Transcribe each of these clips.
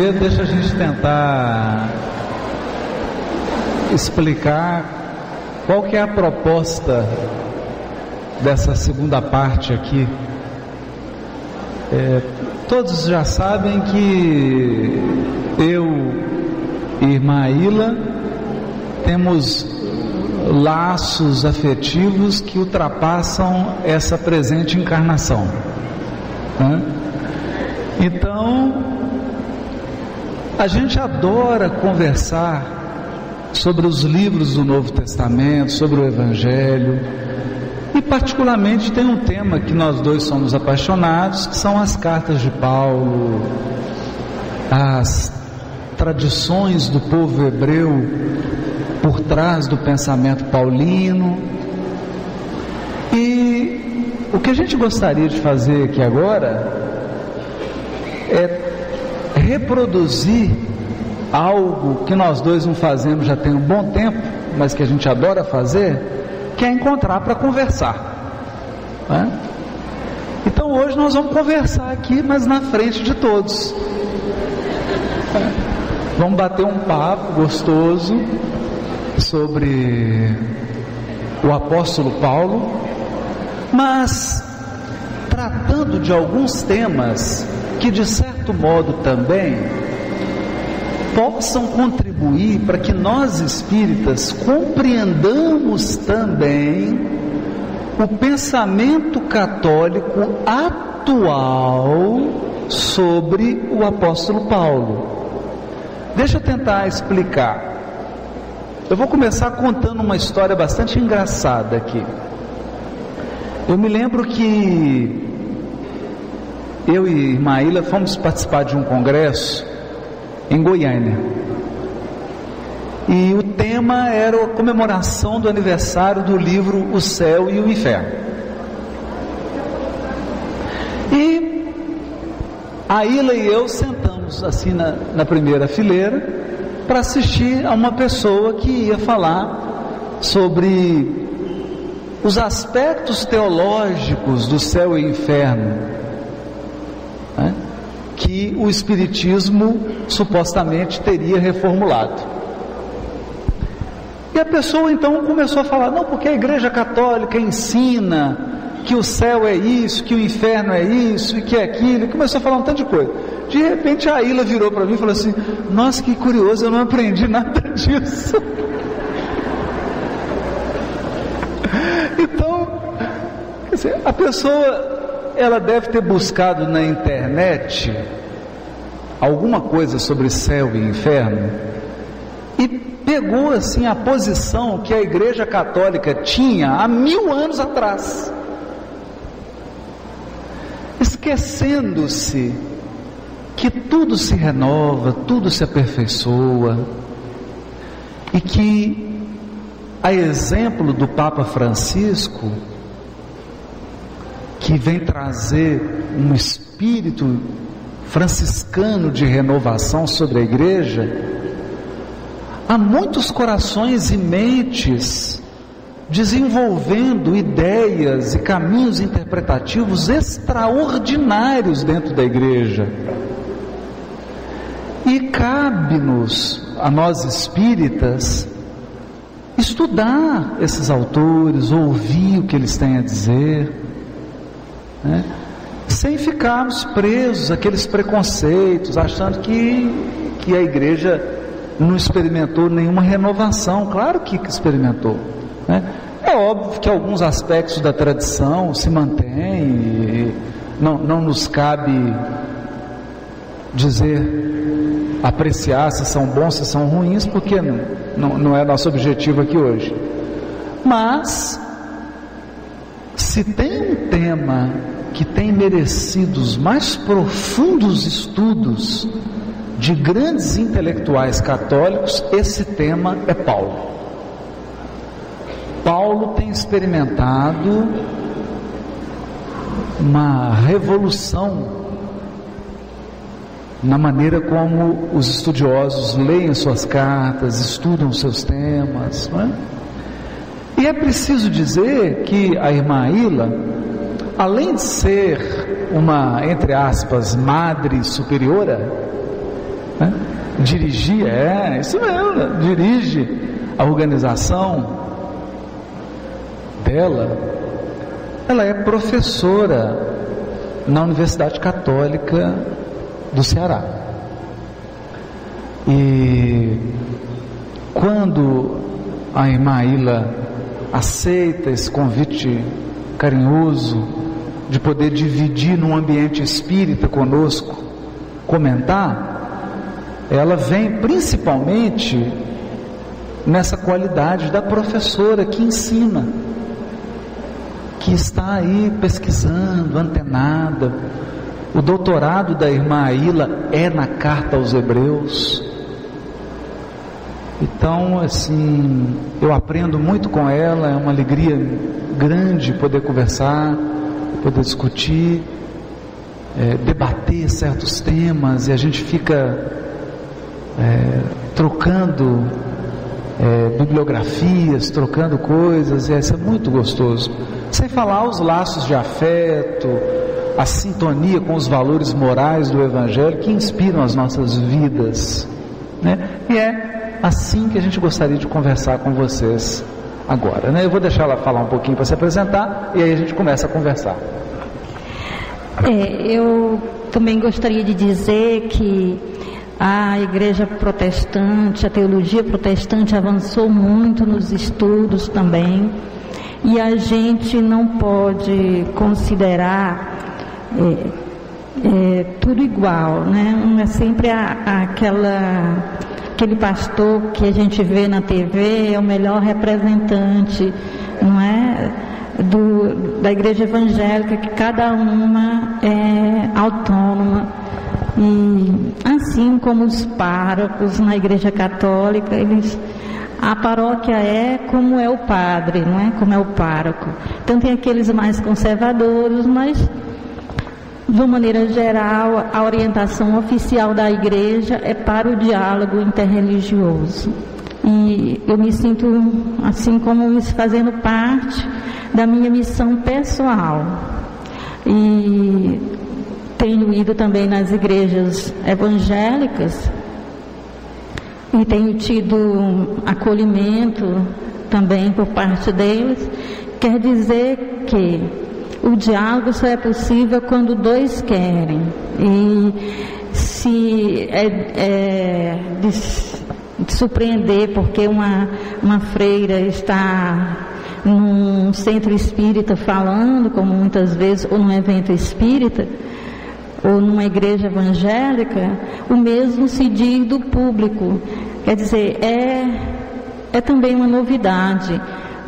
primeiro deixa a gente tentar explicar qual que é a proposta dessa segunda parte aqui. É, todos já sabem que eu e irmã Ilha temos laços afetivos que ultrapassam essa presente encarnação. Né? Então, a gente adora conversar sobre os livros do Novo Testamento, sobre o Evangelho, e particularmente tem um tema que nós dois somos apaixonados, que são as cartas de Paulo, as tradições do povo hebreu por trás do pensamento paulino. E o que a gente gostaria de fazer aqui agora é reproduzir algo que nós dois não fazemos já tem um bom tempo, mas que a gente adora fazer, que é encontrar para conversar. Né? Então hoje nós vamos conversar aqui, mas na frente de todos. Vamos bater um papo gostoso sobre o apóstolo Paulo, mas tratando de alguns temas que de certo modo também possam contribuir para que nós espíritas compreendamos também o pensamento católico atual sobre o apóstolo Paulo. Deixa eu tentar explicar. Eu vou começar contando uma história bastante engraçada aqui. Eu me lembro que eu e Maíla fomos participar de um congresso em Goiânia. E o tema era a comemoração do aniversário do livro O Céu e o Inferno. E a Ilha e eu sentamos assim na, na primeira fileira para assistir a uma pessoa que ia falar sobre os aspectos teológicos do céu e inferno. Que o Espiritismo supostamente teria reformulado. E a pessoa então começou a falar: não, porque a Igreja Católica ensina que o céu é isso, que o inferno é isso e que é aquilo, e começou a falar um tanto de coisa. De repente a Ilha virou para mim e falou assim: Nossa, que curioso, eu não aprendi nada disso. então, dizer, a pessoa ela deve ter buscado na internet alguma coisa sobre céu e inferno e pegou assim a posição que a Igreja Católica tinha há mil anos atrás, esquecendo-se que tudo se renova, tudo se aperfeiçoa e que, a exemplo do Papa Francisco, que vem trazer um espírito franciscano de renovação sobre a igreja, há muitos corações e mentes desenvolvendo ideias e caminhos interpretativos extraordinários dentro da igreja. E cabe-nos, a nós espíritas, estudar esses autores, ouvir o que eles têm a dizer né? Sem ficarmos presos àqueles preconceitos, achando que, que a igreja não experimentou nenhuma renovação. Claro que experimentou. Né? É óbvio que alguns aspectos da tradição se mantêm, não, não nos cabe dizer, apreciar se são bons, se são ruins, porque não, não, não é nosso objetivo aqui hoje. Mas, se tem um tema que tem merecido os mais profundos estudos de grandes intelectuais católicos, esse tema é Paulo. Paulo tem experimentado uma revolução na maneira como os estudiosos leem suas cartas, estudam seus temas. É? E é preciso dizer que a irmã Ila, além de ser uma, entre aspas, madre superiora, Né? Dirigir, é, isso mesmo, dirige a organização dela. Ela é professora na Universidade Católica do Ceará. E quando a irmã Ilha aceita esse convite carinhoso de poder dividir num ambiente espírita conosco, comentar, ela vem principalmente nessa qualidade da professora que ensina, que está aí pesquisando, antenada. O doutorado da irmã Aila é na carta aos Hebreus. Então, assim, eu aprendo muito com ela, é uma alegria grande poder conversar, poder discutir, é, debater certos temas e a gente fica é, trocando é, bibliografias, trocando coisas, e isso é muito gostoso. Sem falar os laços de afeto, a sintonia com os valores morais do Evangelho que inspiram as nossas vidas. Né? E é assim que a gente gostaria de conversar com vocês agora. Né? Eu vou deixar ela falar um pouquinho para se apresentar e aí a gente começa a conversar. É, eu também gostaria de dizer que a igreja protestante, a teologia protestante avançou muito nos estudos também, e a gente não pode considerar é, é, tudo igual, né? É sempre a, aquela, aquele pastor que a gente vê na TV é o melhor representante, não é? Do, da igreja evangélica, que cada uma é autônoma e assim como os párocos na igreja católica, eles a paróquia é como é o padre, não é? Como é o pároco. Então tem aqueles mais conservadores, mas de uma maneira geral, a orientação oficial da igreja é para o diálogo interreligioso. E eu me sinto assim como fazendo parte da minha missão pessoal. E tenho ido também nas igrejas evangélicas e tenho tido acolhimento também por parte deles. Quer dizer que o diálogo só é possível quando dois querem. E se é, é de, de surpreender porque uma, uma freira está num centro espírita falando, como muitas vezes, ou num evento espírita, ou numa igreja evangélica, o mesmo se diz do público. Quer dizer, é, é também uma novidade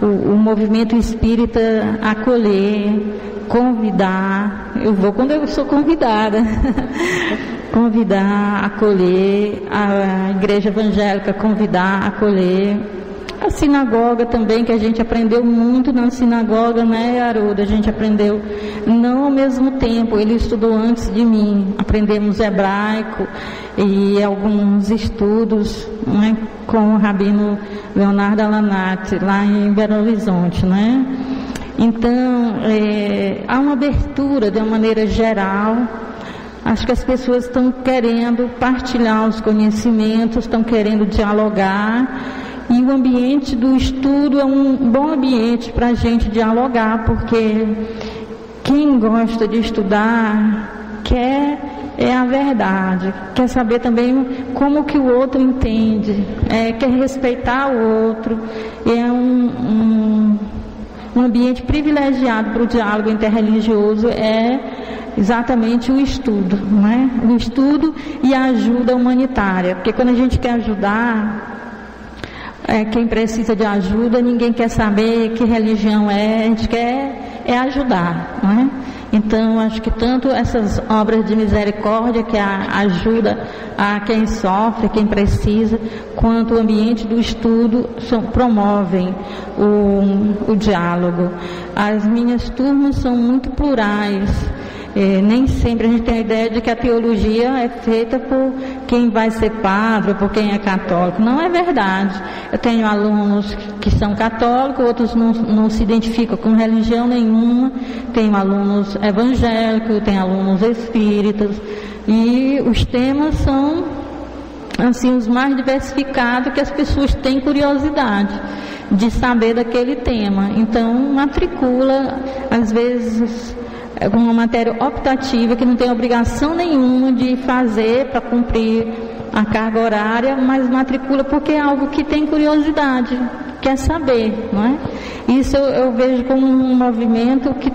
o, o movimento espírita acolher, convidar. Eu vou quando eu sou convidada. convidar, acolher, a igreja evangélica convidar, acolher a sinagoga também, que a gente aprendeu muito na sinagoga, né, Aruda? A gente aprendeu não ao mesmo tempo, ele estudou antes de mim. Aprendemos hebraico e alguns estudos né, com o rabino Leonardo Alanati, lá em Belo Horizonte, né? Então, é, há uma abertura de uma maneira geral. Acho que as pessoas estão querendo partilhar os conhecimentos, estão querendo dialogar e o ambiente do estudo é um bom ambiente para a gente dialogar, porque quem gosta de estudar quer é a verdade, quer saber também como que o outro entende, é, quer respeitar o outro, é um, um, um ambiente privilegiado para o diálogo interreligioso é exatamente o estudo, não é? O estudo e a ajuda humanitária, porque quando a gente quer ajudar, é, quem precisa de ajuda, ninguém quer saber que religião é, a gente quer é ajudar, não é? Então, acho que tanto essas obras de misericórdia que ajuda a quem sofre, quem precisa, quanto o ambiente do estudo são, promovem o, o diálogo. As minhas turmas são muito plurais. É, nem sempre a gente tem a ideia de que a teologia é feita por quem vai ser padre, por quem é católico. Não é verdade. Eu tenho alunos que são católicos, outros não, não se identificam com religião nenhuma. Tenho alunos evangélicos, tenho alunos espíritas. E os temas são assim, os mais diversificados que as pessoas têm curiosidade de saber daquele tema. Então, matricula, às vezes, uma matéria optativa que não tem obrigação nenhuma de fazer para cumprir a carga horária, mas matricula porque é algo que tem curiosidade, quer saber, não é? Isso eu, eu vejo como um movimento que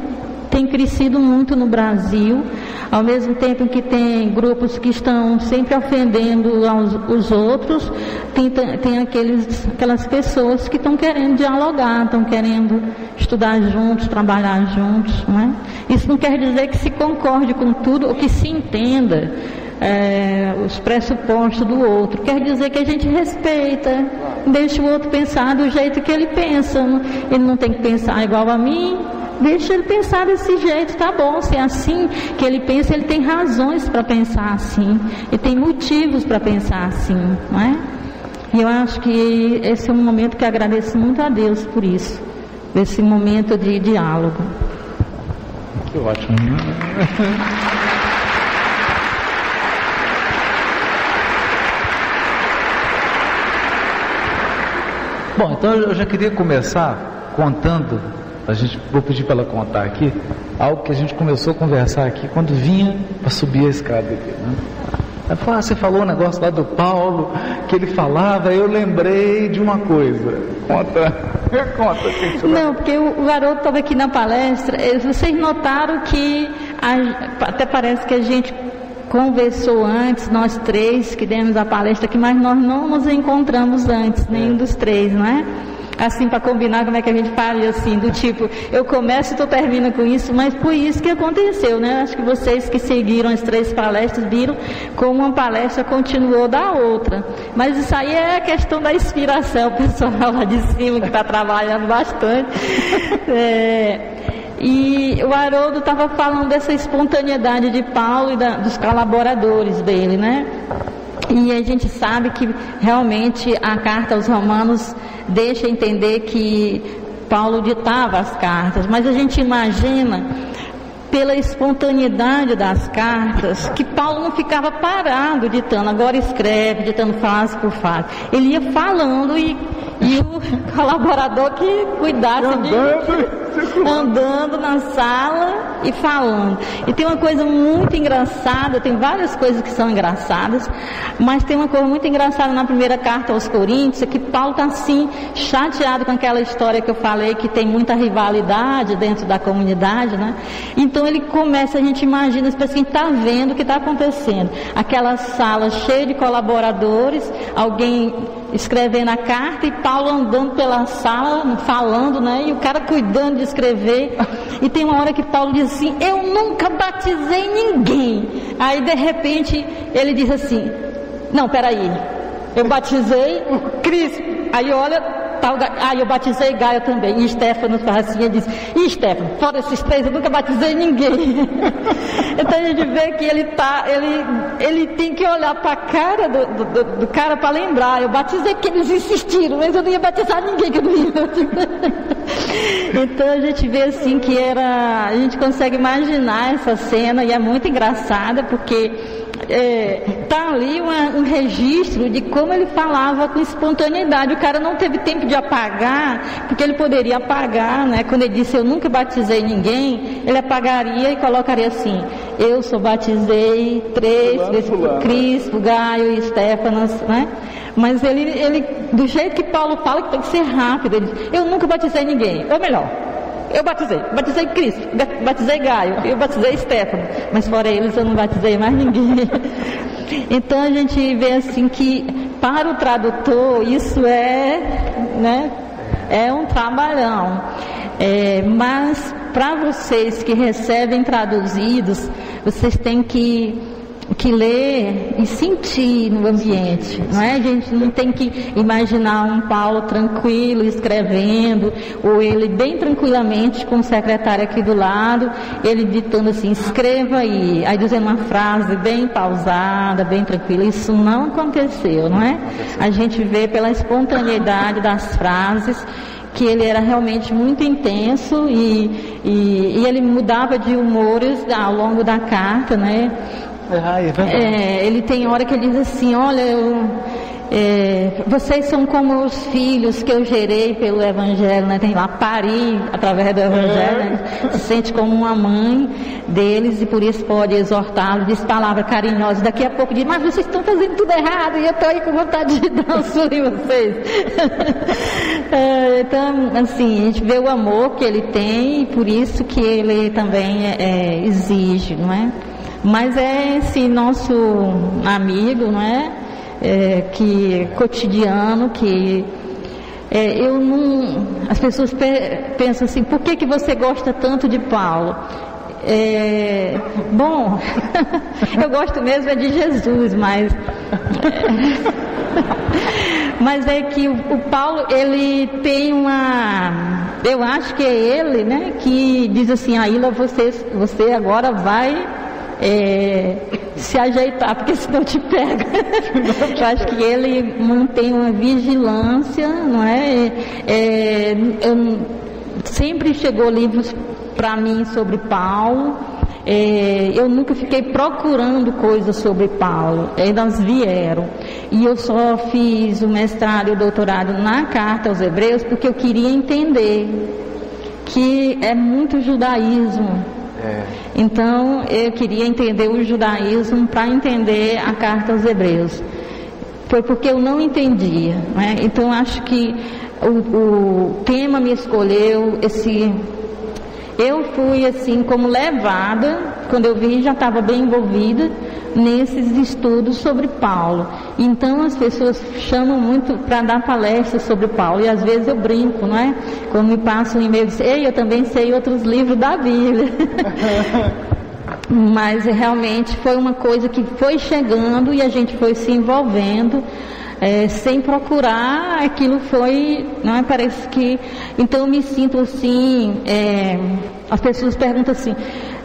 tem crescido muito no Brasil, ao mesmo tempo que tem grupos que estão sempre ofendendo aos, os outros, tem, tem aqueles, aquelas pessoas que estão querendo dialogar, estão querendo estudar juntos, trabalhar juntos. Não é? Isso não quer dizer que se concorde com tudo ou que se entenda é, os pressupostos do outro. Quer dizer que a gente respeita, deixa o outro pensar do jeito que ele pensa. Ele não tem que pensar igual a mim, deixa ele pensar desse jeito, tá bom, se é assim que ele pensa, ele tem razões para pensar assim, e tem motivos para pensar assim, não é? E eu acho que esse é um momento que agradeço muito a Deus por isso, esse momento de diálogo. Que ótimo. Bom, então eu já queria começar contando a gente, vou pedir para ela contar aqui algo que a gente começou a conversar aqui quando vinha para subir a escada aqui. Né? Ela falou, ah, você falou um negócio lá do Paulo, que ele falava, eu lembrei de uma coisa. Conta, conta. Que Não, porque o, garoto estava aqui na palestra, vocês notaram que a, até parece que a gente conversou antes, nós três que demos a palestra aqui, mas nós não nos encontramos antes, nenhum dos três, não é? Assim para combinar como é que a gente fala assim, do tipo, eu começo e tu termina com isso, mas foi isso que aconteceu, né? Acho que vocês que seguiram as três palestras viram como uma palestra continuou da outra. Mas isso aí é a questão da inspiração, o pessoal lá de cima que está trabalhando bastante. É, e o Haroldo estava falando dessa espontaneidade de Paulo e da, dos colaboradores dele, né? E a gente sabe que realmente a carta aos Romanos deixa entender que Paulo ditava as cartas, mas a gente imagina pela espontaneidade das cartas, que Paulo não ficava parado ditando, agora escreve, ditando frase por frase. Ele ia falando e, e o colaborador que cuidasse de andando na sala e falando. E tem uma coisa muito engraçada, tem várias coisas que são engraçadas, mas tem uma coisa muito engraçada na primeira carta aos Coríntios, é que Paulo está assim, chateado com aquela história que eu falei, que tem muita rivalidade dentro da comunidade, né? Então ele começa, a gente imagina, parece que está vendo o que está acontecendo. Aquela sala cheia de colaboradores, alguém escrevendo a carta e Paulo andando pela sala, falando, né? E o cara cuidando de escrever. E tem uma hora que Paulo diz assim: Eu nunca batizei ninguém. Aí de repente ele diz assim: Não, peraí, eu batizei Cristo. Aí olha, tal, ah, eu batizei Gaia também. E Stefano ele diz, e Stefano, fora esses três, eu nunca batizei ninguém. então a gente vê que ele tá, ele, ele tem que olhar para a cara do, do, do cara para lembrar. Eu batizei que eles insistiram, mas eu não ia batizar ninguém que eu não ia. então a gente vê assim que era. A gente consegue imaginar essa cena e é muito engraçada porque está é, tá ali uma, um registro de como ele falava com espontaneidade. O cara não teve tempo de apagar, porque ele poderia apagar, né? Quando ele disse eu nunca batizei ninguém, ele apagaria e colocaria assim: eu só batizei três, Cristo, Gaio e Stefanas, né? Mas ele, ele, do jeito que Paulo fala, que tem que ser rápido, ele diz, eu nunca batizei ninguém, ou melhor, eu batizei, batizei Cristo, batizei Gaio, eu batizei Stefano, mas fora eles eu não batizei mais ninguém. Então a gente vê assim que para o tradutor isso é, né, é um trabalhão. É, mas para vocês que recebem traduzidos, vocês têm que que ler e sentir no ambiente, não é? A gente não tem que imaginar um Paulo tranquilo escrevendo, ou ele bem tranquilamente com o secretário aqui do lado, ele ditando assim, escreva aí, aí dizendo uma frase bem pausada, bem tranquila. Isso não aconteceu, não é? A gente vê pela espontaneidade das frases que ele era realmente muito intenso e, e, e ele mudava de humores ao longo da carta, né? Ah, é verdade. É, ele tem hora que ele diz assim, olha, eu, é, vocês são como os filhos que eu gerei pelo Evangelho, né? Tem lá pari através do Evangelho, né? se sente como uma mãe deles e por isso pode exortá-los, diz palavras carinhosas. Daqui a pouco diz, mas vocês estão fazendo tudo errado e eu estou aí com vontade de dar um em vocês. é, então, assim, a gente vê o amor que ele tem e por isso que ele também é, é exige, não é? Mas é esse nosso amigo, não é? é, que cotidiano, que é, eu não. As pessoas pe pensam assim, por que, que você gosta tanto de Paulo? É, bom, eu gosto mesmo é de Jesus, mas. mas é que o, o, Paulo, ele tem uma. Eu acho que é ele, né, que diz assim, Aila, você, você agora vai é, se ajeitar, porque senão te pega. Eu acho que ele mantém uma vigilância, não é? é eu, sempre chegou livros para mim sobre Paulo. É, eu nunca fiquei procurando coisas sobre Paulo, elas vieram. E eu só fiz o mestrado e o doutorado na carta aos Hebreus porque eu queria entender que é muito judaísmo é. Então eu queria entender o judaísmo para entender a carta aos Hebreus. Foi porque eu não entendia. Né? Então acho que o, o tema me escolheu esse eu fui assim como levada, quando eu vi já estava bem envolvida nesses estudos sobre Paulo. Então as pessoas chamam muito para dar palestras sobre Paulo e às vezes eu brinco, não é? Quando me passam um e-mail, ei, eu também sei outros livros da Bíblia. Mas realmente foi uma coisa que foi chegando e a gente foi se envolvendo é, sem procurar, aquilo foi, não é? Parece que. Então eu me sinto assim. É, as pessoas perguntam assim: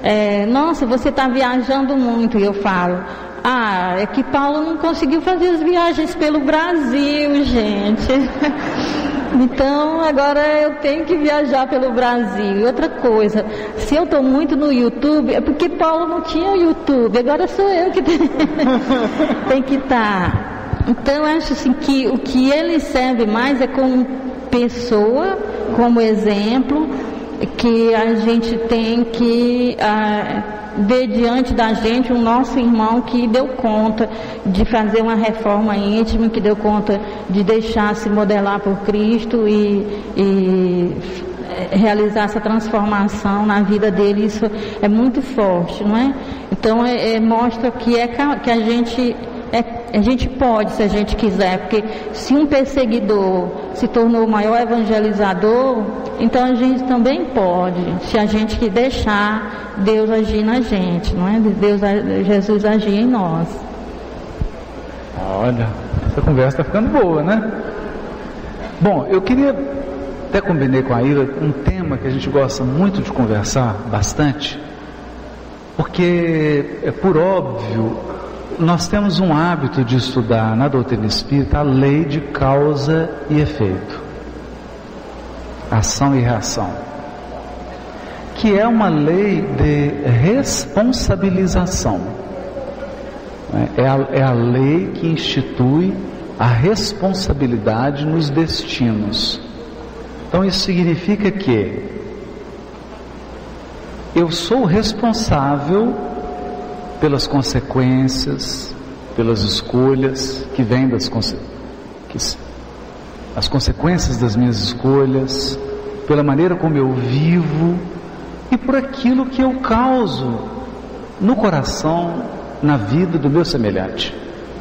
é, Nossa, você está viajando muito. E eu falo: Ah, é que Paulo não conseguiu fazer as viagens pelo Brasil, gente. Então agora eu tenho que viajar pelo Brasil. E outra coisa, se eu estou muito no YouTube, é porque Paulo não tinha YouTube, agora sou eu que tenho que estar. Tá. Então acho assim que o que ele serve mais é como pessoa, como exemplo, que a gente tem que ah, ver diante da gente o nosso irmão que deu conta de fazer uma reforma íntima, que deu conta de deixar se modelar por Cristo e, e realizar essa transformação na vida dele, isso é muito forte, não é? Então é, é, mostra que, é, que a gente é, a gente pode, se a gente quiser, porque se um perseguidor se tornou o maior evangelizador, então a gente também pode, se a gente deixar Deus agir na gente, não é? Deus, Jesus agir em nós. Olha, essa conversa está ficando boa, né? Bom, eu queria até combinei com a Ira um tema que a gente gosta muito de conversar bastante, porque é por óbvio nós temos um hábito de estudar na doutrina espírita a lei de causa e efeito, ação e reação, que é uma lei de responsabilização. É a, é a lei que institui a responsabilidade nos destinos. Então isso significa que eu sou responsável pelas consequências, pelas escolhas que vêm das que, as consequências das minhas escolhas, pela maneira como eu vivo e por aquilo que eu causo no coração, na vida do meu semelhante.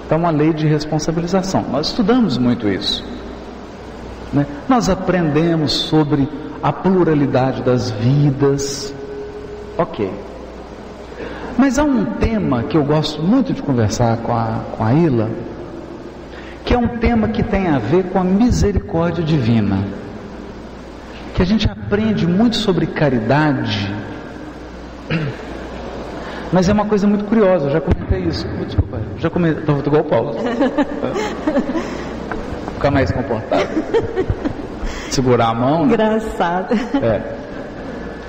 Então, uma lei de responsabilização. Nós estudamos muito isso. Né? Nós aprendemos sobre a pluralidade das vidas. Ok. Mas há um tema que eu gosto muito de conversar com a, com a Ila, que é um tema que tem a ver com a misericórdia divina. Que a gente aprende muito sobre caridade, mas é uma coisa muito curiosa, eu já comentei isso. Desculpa, já comentei, estou igual o Paulo. Ficar mais comportado. Segurar a mão. Né? Engraçado. É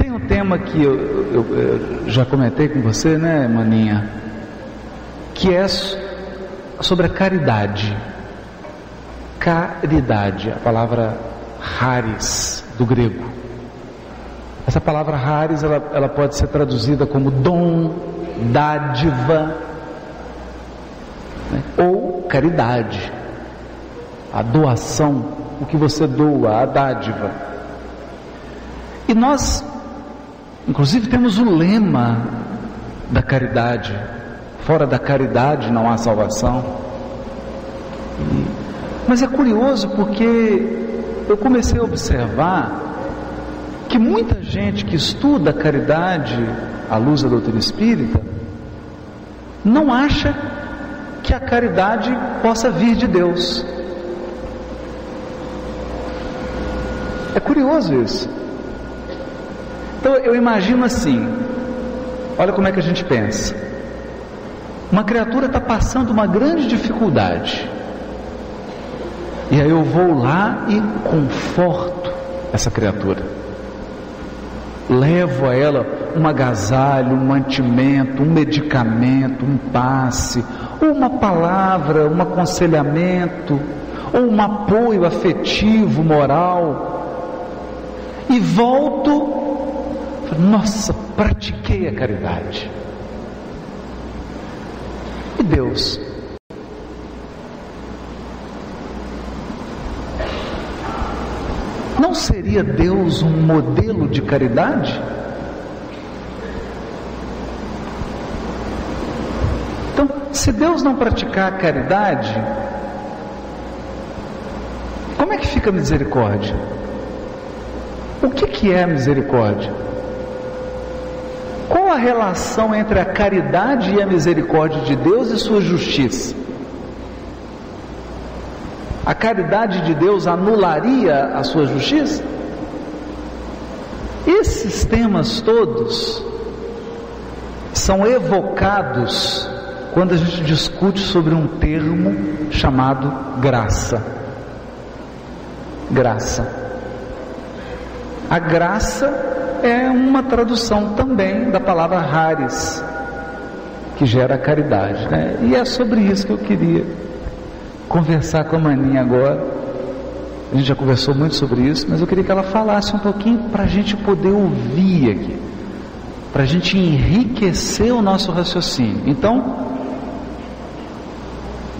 tem um tema que eu, eu, eu, já comentei com você, né, Maninha? que é sobre a caridade. Caridade, a palavra haris do grego. Essa palavra haris ela, ela pode ser traduzida como dom, dádiva né? ou caridade, a doação, o que você doa, a dádiva. E nós, inclusive, temos o lema da caridade: fora da caridade não há salvação. Mas é curioso porque eu comecei a observar que muita gente que estuda a caridade à luz da doutrina espírita não acha que a caridade possa vir de Deus. É curioso isso. Então eu imagino assim: olha como é que a gente pensa. Uma criatura está passando uma grande dificuldade. E aí eu vou lá e conforto essa criatura. Levo a ela um agasalho, um mantimento, um medicamento, um passe, uma palavra, um aconselhamento, ou um apoio afetivo, moral. E volto, nossa, pratiquei a caridade. E Deus Não seria Deus um modelo de caridade? Então, se Deus não praticar a caridade, como é que fica a misericórdia? O que, que é a misericórdia? Qual a relação entre a caridade e a misericórdia de Deus e sua justiça? A caridade de Deus anularia a sua justiça? Esses temas todos são evocados quando a gente discute sobre um termo chamado graça. Graça. A graça é uma tradução também da palavra haris, que gera caridade. Né? E é sobre isso que eu queria conversar com a Maninha agora. A gente já conversou muito sobre isso, mas eu queria que ela falasse um pouquinho para a gente poder ouvir aqui, para a gente enriquecer o nosso raciocínio. Então,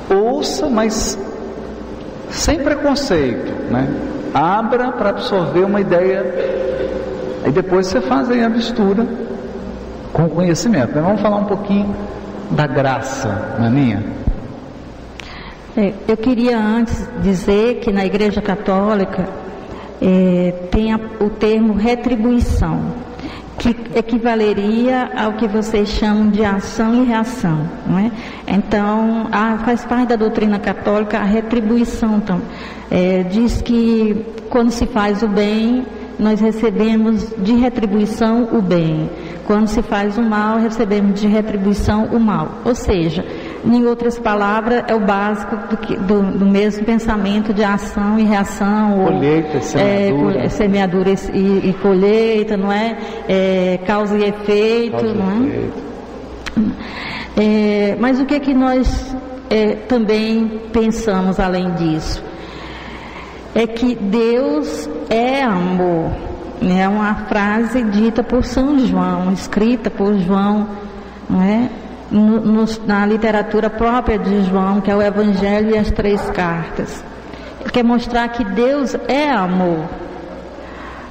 ouça, mas sem preconceito, né? Abra para absorver uma ideia, aí depois você faz aí a mistura com o conhecimento. Né? Vamos falar um pouquinho da graça, Maninha. É, eu queria antes dizer que na Igreja Católica é, tem a, o termo retribuição, que equivaleria ao que vocês chamam de ação e reação. Não é? Então, a, faz parte da doutrina católica a retribuição. Então, é, diz que quando se faz o bem, nós recebemos de retribuição o bem. Quando se faz o mal, recebemos de retribuição o mal. Ou seja, em outras palavras, é o básico do, que, do, do mesmo pensamento de ação e reação. Colheita, semeadura. É, semeadura e, e, colheita, não é? é causa e efeito, causa não é? É? Mas o que é que nós é, também pensamos além disso? É que Deus é amor. É uma frase dita por São João, escrita por João, não é? no, no, na literatura própria de João, que é o Evangelho e as três cartas. Ele quer mostrar que Deus é amor.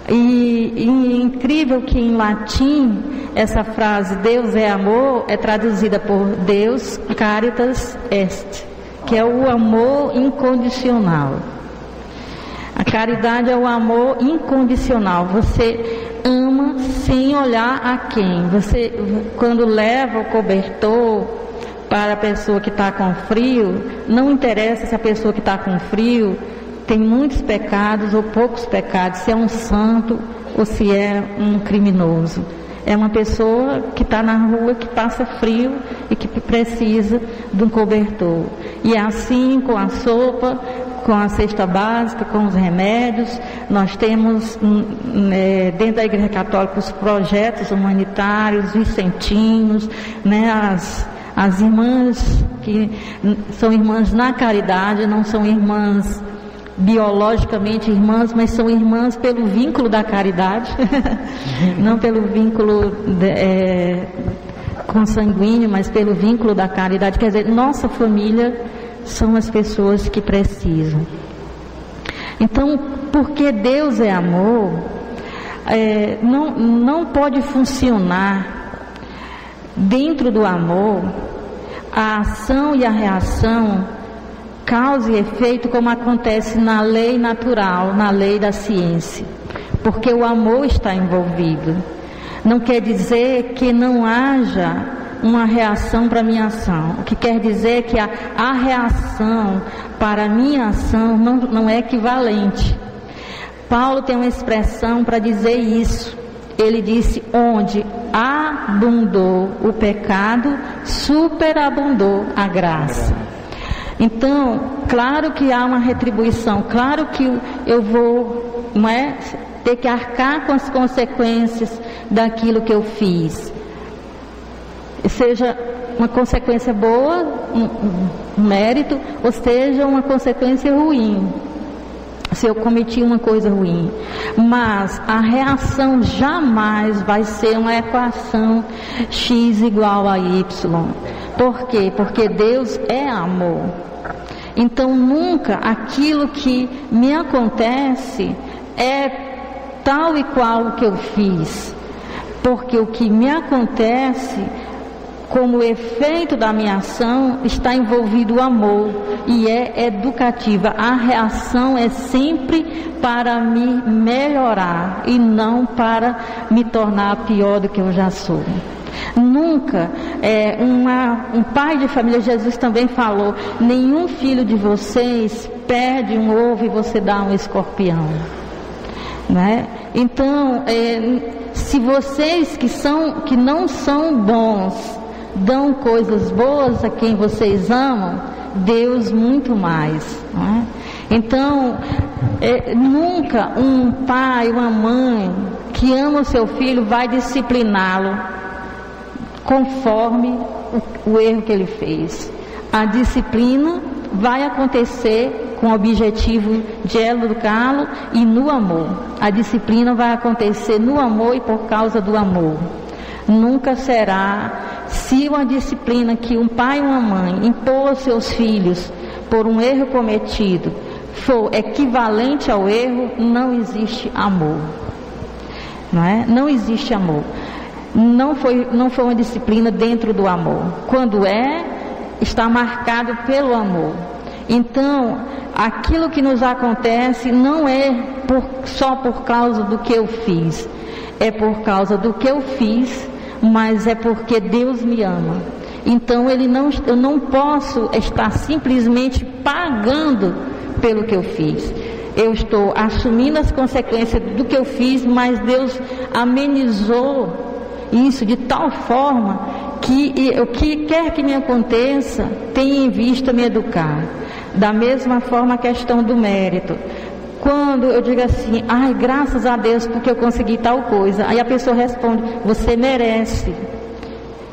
E, e incrível que em latim essa frase Deus é amor é traduzida por Deus caritas est, que é o amor incondicional. A caridade é o amor incondicional. Você ama sem olhar a quem. Você, quando leva o cobertor para a pessoa que está com frio, não interessa se a pessoa que está com frio tem muitos pecados ou poucos pecados, se é um santo ou se é um criminoso. É uma pessoa que está na rua, que passa frio e que precisa de um cobertor. E é assim com a sopa, com a cesta básica, com os remédios. Nós temos hum, é, dentro da Igreja Católica os projetos humanitários, vicentinos, né, as, As irmãs que são irmãs na caridade, não são irmãs biologicamente irmãs, mas são irmãs pelo vínculo da caridade, não pelo vínculo é, consanguíneo, mas pelo vínculo da caridade. Quer dizer, nossa família são as pessoas que precisam. Então, porque Deus é amor, é, não, não pode funcionar dentro do amor a ação e a reação causa e efeito como acontece na lei natural, na lei da ciência, porque o amor está envolvido. Não quer dizer que não haja uma reação para minha ação. O que quer dizer que a, a reação para minha ação não, não é equivalente. Paulo tem uma expressão para dizer isso. Ele disse: onde abundou o pecado, superabundou a graça. Então, claro que há uma retribuição, claro que eu vou não é, ter que arcar com as consequências daquilo que eu fiz. Seja uma consequência boa, um, um mérito, ou seja uma consequência ruim se eu cometi uma coisa ruim. Mas a reação jamais vai ser uma equação x igual a y. Por quê? Porque Deus é amor. Então nunca aquilo que me acontece é tal e qual o que eu fiz. Porque o que me acontece como efeito da minha ação está envolvido o amor e é educativa. A reação é sempre para me melhorar e não para me tornar pior do que eu já sou. Nunca, é, uma, um pai de família, Jesus também falou: nenhum filho de vocês perde um ovo e você dá um escorpião. Né? Então, é, se vocês que, são, que não são bons dão coisas boas a quem vocês amam, Deus muito mais. É? Então, é, nunca um pai, uma mãe que ama o seu filho vai discipliná-lo conforme o, o erro que ele fez. A disciplina vai acontecer com o objetivo de educá-lo e no amor. A disciplina vai acontecer no amor e por causa do amor. Nunca será se uma disciplina que um pai e uma mãe impôs aos seus filhos por um erro cometido for equivalente ao erro, não existe amor. Não é? Não existe amor. Não foi, não foi uma disciplina dentro do amor. Quando é, está marcado pelo amor. Então, aquilo que nos acontece não é por, só por causa do que eu fiz, é por causa do que eu fiz mas é porque Deus me ama. Então ele não, eu não posso estar simplesmente pagando pelo que eu fiz. Eu estou assumindo as consequências do que eu fiz, mas Deus amenizou isso de tal forma que o que quer que me aconteça, tenha em vista me educar. Da mesma forma a questão do mérito. Quando eu digo assim, ai, graças a Deus porque eu consegui tal coisa, aí a pessoa responde, você merece.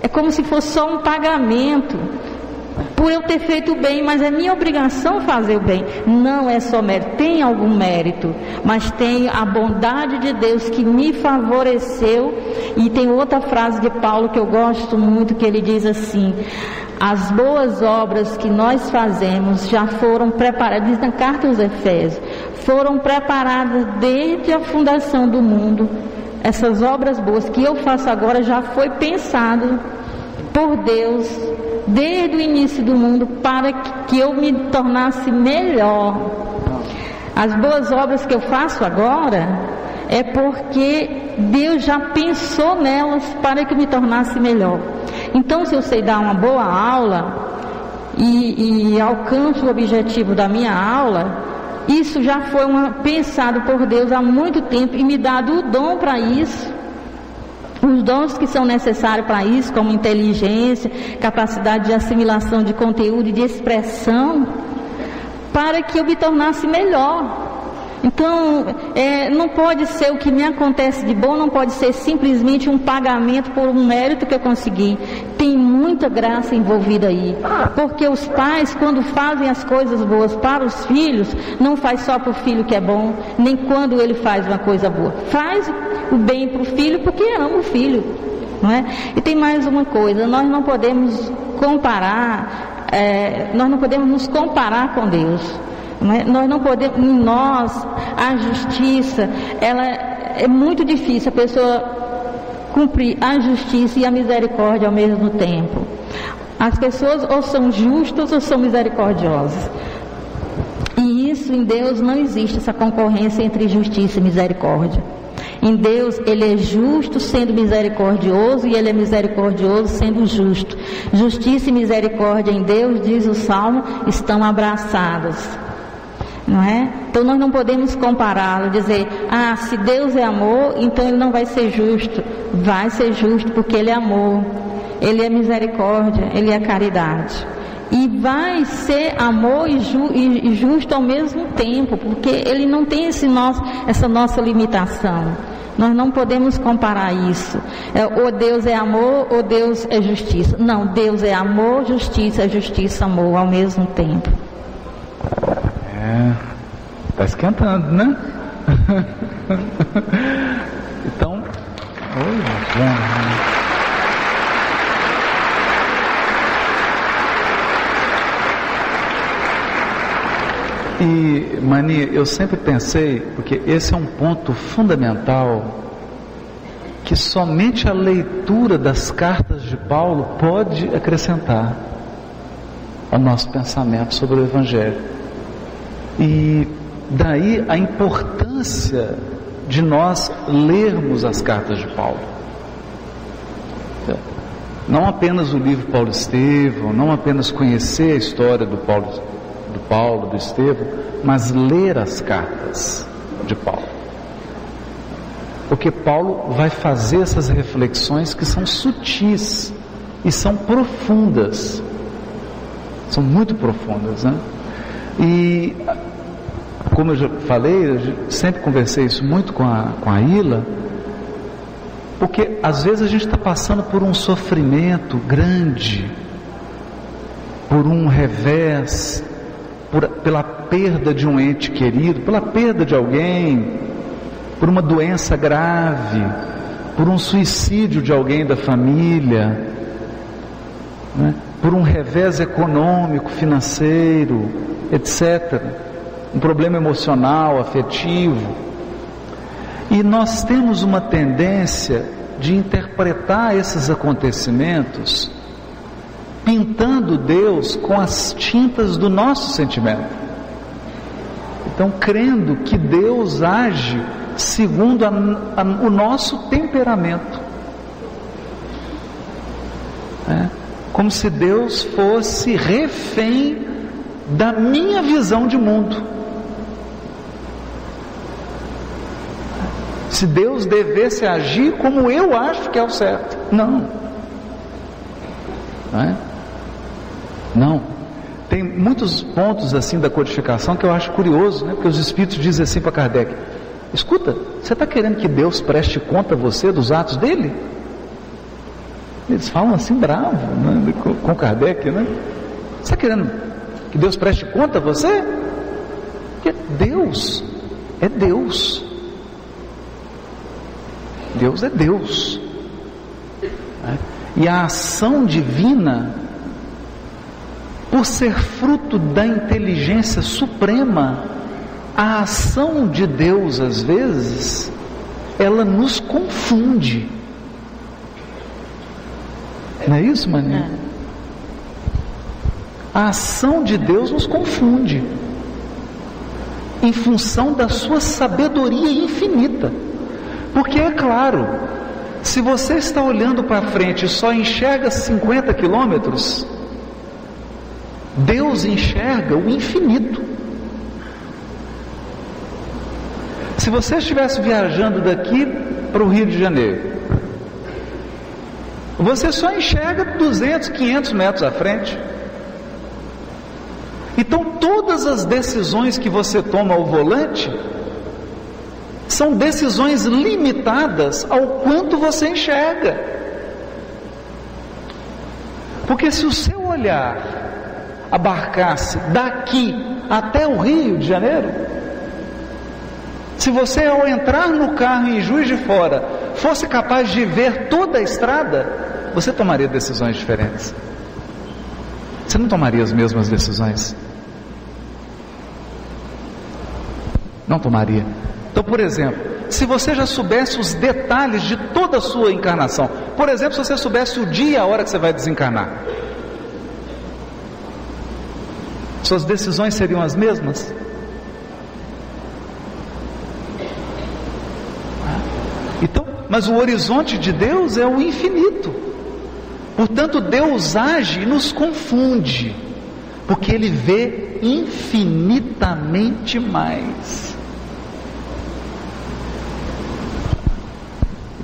É como se fosse só um pagamento por eu ter feito o bem, mas é minha obrigação fazer o bem. Não é só mérito, tem algum mérito, mas tem a bondade de Deus que me favoreceu. E tem outra frase de Paulo que eu gosto muito, que ele diz assim: as boas obras que nós fazemos já foram preparadas, diz na carta aos Efésios, foram preparadas desde a fundação do mundo. Essas obras boas que eu faço agora já foi pensado por Deus desde o início do mundo para que eu me tornasse melhor. As boas obras que eu faço agora é porque Deus já pensou nelas para que eu me tornasse melhor. Então, se eu sei dar uma boa aula e, e alcanço o objetivo da minha aula, isso já foi uma, pensado por Deus há muito tempo e me dado o dom para isso. Os dons que são necessários para isso, como inteligência, capacidade de assimilação de conteúdo de expressão, para que eu me tornasse melhor. Então, é, não pode ser o que me acontece de bom, não pode ser simplesmente um pagamento por um mérito que eu consegui. Tem muita graça envolvida aí. Porque os pais, quando fazem as coisas boas para os filhos, não faz só para o filho que é bom, nem quando ele faz uma coisa boa. Faz o bem para o filho porque ama o filho. Não é? E tem mais uma coisa, nós não podemos comparar, é, nós não podemos nos comparar com Deus. É? Nós não podemos, em nós, a justiça, ela é muito difícil a pessoa cumprir a justiça e a misericórdia ao mesmo tempo. As pessoas ou são justas ou são misericordiosas. E isso em Deus não existe essa concorrência entre justiça e misericórdia. Em Deus, Ele é justo sendo misericordioso e Ele é misericordioso sendo justo. Justiça e misericórdia em Deus, diz o Salmo, estão abraçadas. Não é? Então nós não podemos compará-lo, dizer, ah, se Deus é amor, então ele não vai ser justo. Vai ser justo porque ele é amor, ele é misericórdia, ele é caridade. E vai ser amor e, ju, e justo ao mesmo tempo, porque ele não tem esse nosso, essa nossa limitação. Nós não podemos comparar isso. É, ou Deus é amor ou Deus é justiça. Não, Deus é amor, justiça, justiça, amor ao mesmo tempo. É, tá esquentando, né? então, oi, E, Mani, eu sempre pensei, porque esse é um ponto fundamental, que somente a leitura das cartas de Paulo pode acrescentar ao nosso pensamento sobre o Evangelho. E daí a importância de nós lermos as cartas de Paulo. Não apenas o livro Paulo Estevão, não apenas conhecer a história do Paulo, do Paulo, do Estevão, mas ler as cartas de Paulo. Porque Paulo vai fazer essas reflexões que são sutis e são profundas. São muito profundas, né? E como eu já falei, eu sempre conversei isso muito com a, com a Ila, porque às vezes a gente está passando por um sofrimento grande, por um revés, por, pela perda de um ente querido, pela perda de alguém, por uma doença grave, por um suicídio de alguém da família, né? por um revés econômico, financeiro, etc um problema emocional, afetivo. E nós temos uma tendência de interpretar esses acontecimentos pintando Deus com as tintas do nosso sentimento. Então, crendo que Deus age segundo a, a, o nosso temperamento. É, como se Deus fosse refém da minha visão de mundo. Se Deus devesse agir como eu acho que é o certo. Não. Não é? Não. Tem muitos pontos assim da codificação que eu acho curioso, né? porque os espíritos dizem assim para Kardec: escuta, você está querendo que Deus preste conta a você dos atos dele? Eles falam assim bravo né? com Kardec, né? Você está querendo que Deus preste conta a você? Porque Deus é Deus. Deus é Deus. Né? E a ação divina, por ser fruto da inteligência suprema, a ação de Deus, às vezes, ela nos confunde. Não é isso, Maninha? A ação de Deus nos confunde, em função da sua sabedoria infinita. Porque é claro, se você está olhando para frente e só enxerga 50 quilômetros, Deus enxerga o infinito. Se você estivesse viajando daqui para o Rio de Janeiro, você só enxerga 200, 500 metros à frente. Então, todas as decisões que você toma ao volante são decisões limitadas ao quanto você enxerga. Porque se o seu olhar abarcasse daqui até o Rio de Janeiro, se você ao entrar no carro em Juiz de Fora fosse capaz de ver toda a estrada, você tomaria decisões diferentes. Você não tomaria as mesmas decisões. Não tomaria. Então, por exemplo, se você já soubesse os detalhes de toda a sua encarnação, por exemplo, se você soubesse o dia e a hora que você vai desencarnar, suas decisões seriam as mesmas? Então, mas o horizonte de Deus é o infinito. Portanto, Deus age e nos confunde, porque Ele vê infinitamente mais.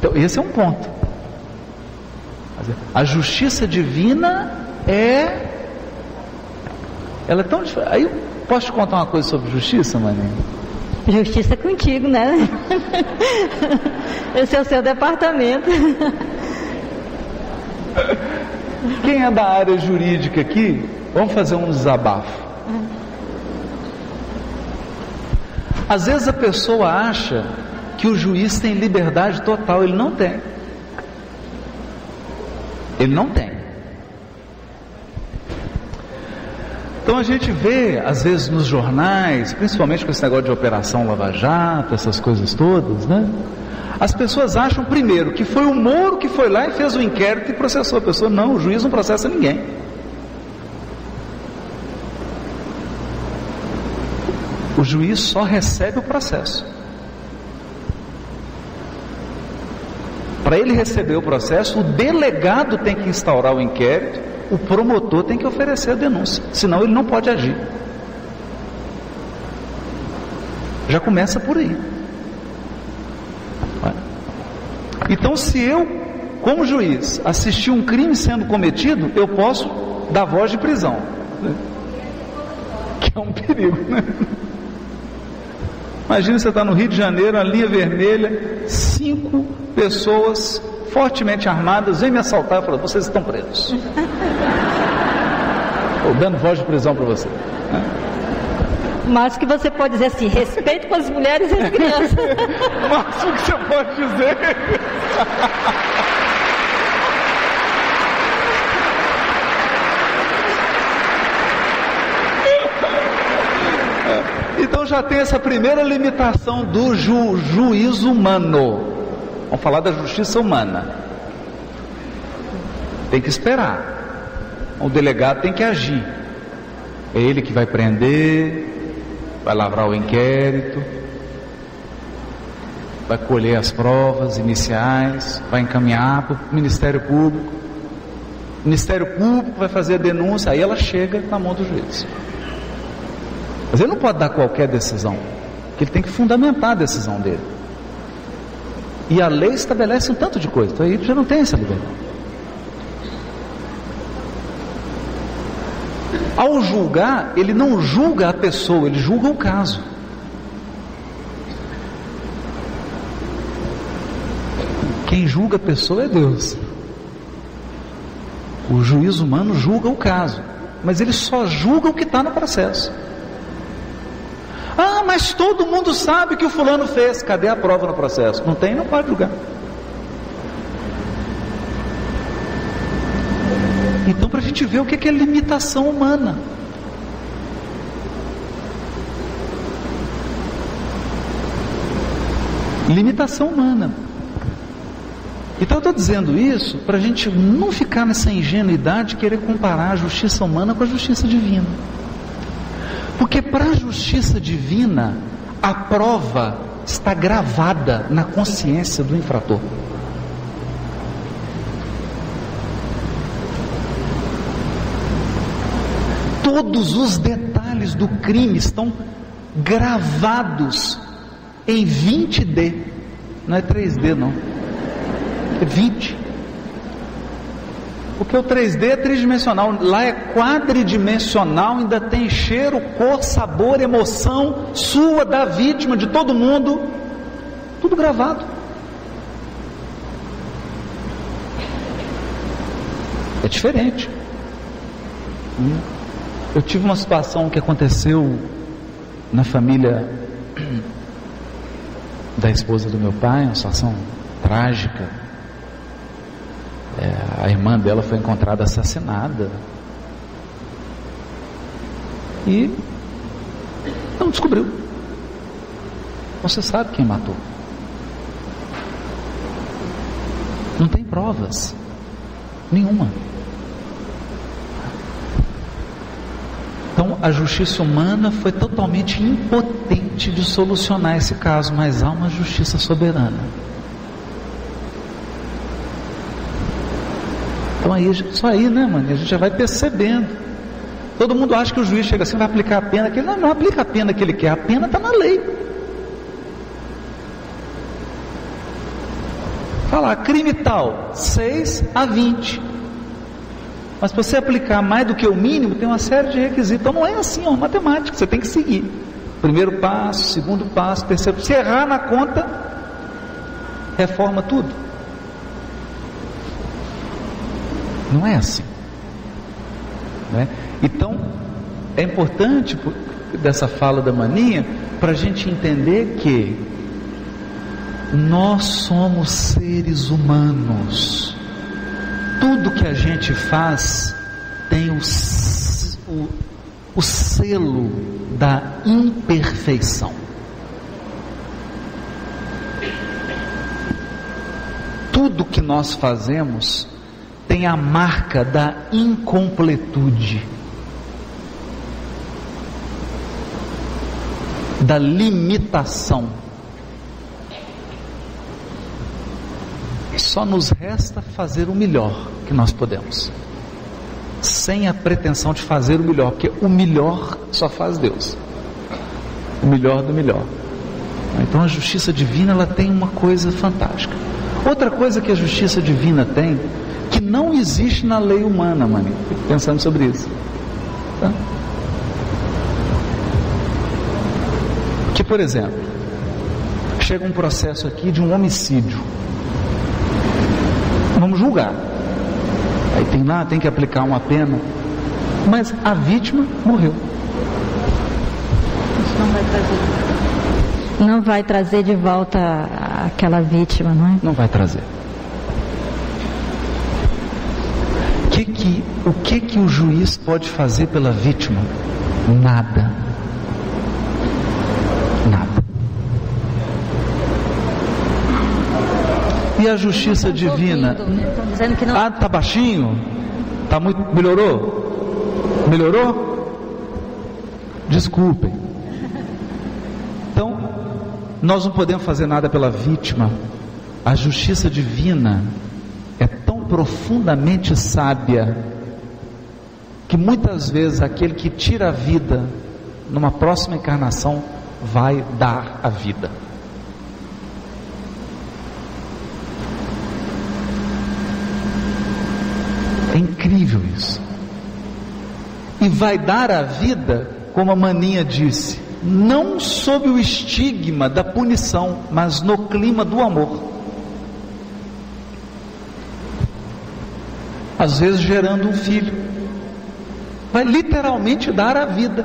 Então, esse é um ponto. A justiça divina é. Ela é tão diferente. Aí, posso te contar uma coisa sobre justiça, Maninho? Justiça é contigo, né? Esse é o seu departamento. Quem é da área jurídica aqui, vamos fazer um desabafo. Às vezes a pessoa acha que o juiz tem liberdade total, ele não tem. Ele não tem. Então a gente vê, às vezes, nos jornais, principalmente com esse negócio de operação Lava Jato, essas coisas todas, né? As pessoas acham, primeiro, que foi o Moro que foi lá e fez o inquérito e processou a pessoa. Não, o juiz não processa ninguém. O juiz só recebe o processo. Para ele receber o processo, o delegado tem que instaurar o inquérito, o promotor tem que oferecer a denúncia, senão ele não pode agir. Já começa por aí. Então, se eu, como juiz, assistir um crime sendo cometido, eu posso dar voz de prisão, né? que é um perigo, né? Imagina você está no Rio de Janeiro, a linha vermelha, cinco pessoas fortemente armadas vêm me assaltar e falam: vocês estão presos. Estou dando voz de prisão para você. Né? Mas que você pode dizer assim, respeito com as mulheres e as crianças. Máximo que você pode dizer. Então já tem essa primeira limitação do ju, juízo humano. Vamos falar da justiça humana. Tem que esperar. O delegado tem que agir. É ele que vai prender, vai lavrar o inquérito, vai colher as provas iniciais, vai encaminhar para o Ministério Público. O Ministério Público vai fazer a denúncia, aí ela chega na mão do juiz. Mas ele não pode dar qualquer decisão, porque ele tem que fundamentar a decisão dele. E a lei estabelece um tanto de coisa, então aí já não tem essa liberdade. Ao julgar, ele não julga a pessoa, ele julga o caso. Quem julga a pessoa é Deus. O juiz humano julga o caso, mas ele só julga o que está no processo. Ah, mas todo mundo sabe que o fulano fez. Cadê a prova no processo? Não tem, não pode julgar. Então, para a gente ver o que é limitação humana. Limitação humana. Então, eu estou dizendo isso para a gente não ficar nessa ingenuidade de querer comparar a justiça humana com a justiça divina. Porque para a justiça divina, a prova está gravada na consciência do infrator. Todos os detalhes do crime estão gravados em 20D. Não é 3D, não. É 20. Porque o 3D é tridimensional, lá é quadridimensional, ainda tem cheiro, cor, sabor, emoção sua, da vítima, de todo mundo, tudo gravado. É diferente. Hum? Eu tive uma situação que aconteceu na família da esposa do meu pai, uma situação trágica. É, a irmã dela foi encontrada assassinada. E não descobriu. Você sabe quem matou. Não tem provas. Nenhuma. Então a justiça humana foi totalmente impotente de solucionar esse caso, mas há uma justiça soberana. Então aí, só aí, né, mano? A gente já vai percebendo. Todo mundo acha que o juiz chega assim, vai aplicar a pena que ele não, não aplica a pena que ele quer, a pena está na lei. Falar crime tal, 6 a 20. Mas para você aplicar mais do que o mínimo, tem uma série de requisitos. Então não é assim, ó, matemática, você tem que seguir. Primeiro passo, segundo passo, terceiro. Se errar na conta, reforma tudo. Não é assim. Né? Então, é importante dessa fala da maninha para a gente entender que nós somos seres humanos. Tudo que a gente faz tem o, o, o selo da imperfeição. Tudo que nós fazemos tem a marca da incompletude, da limitação. Só nos resta fazer o melhor que nós podemos, sem a pretensão de fazer o melhor, porque o melhor só faz Deus, o melhor do melhor. Então a justiça divina ela tem uma coisa fantástica. Outra coisa que a justiça divina tem não existe na lei humana, mano. Fico pensando sobre isso. Tá? Que, por exemplo, chega um processo aqui de um homicídio. Vamos julgar. Aí tem lá, tem que aplicar uma pena. Mas a vítima morreu. Isso não vai trazer. Não vai trazer de volta aquela vítima, não é? Não vai trazer. que que, o que que o juiz pode fazer pela vítima? Nada. Nada. E a justiça divina? Ah, tá baixinho? Tá muito melhorou? Melhorou? Desculpem. Então, nós não podemos fazer nada pela vítima. A justiça divina profundamente sábia, que muitas vezes aquele que tira a vida numa próxima encarnação vai dar a vida. É incrível isso. E vai dar a vida, como a maninha disse, não sob o estigma da punição, mas no clima do amor. às vezes gerando um filho. Vai literalmente dar a vida.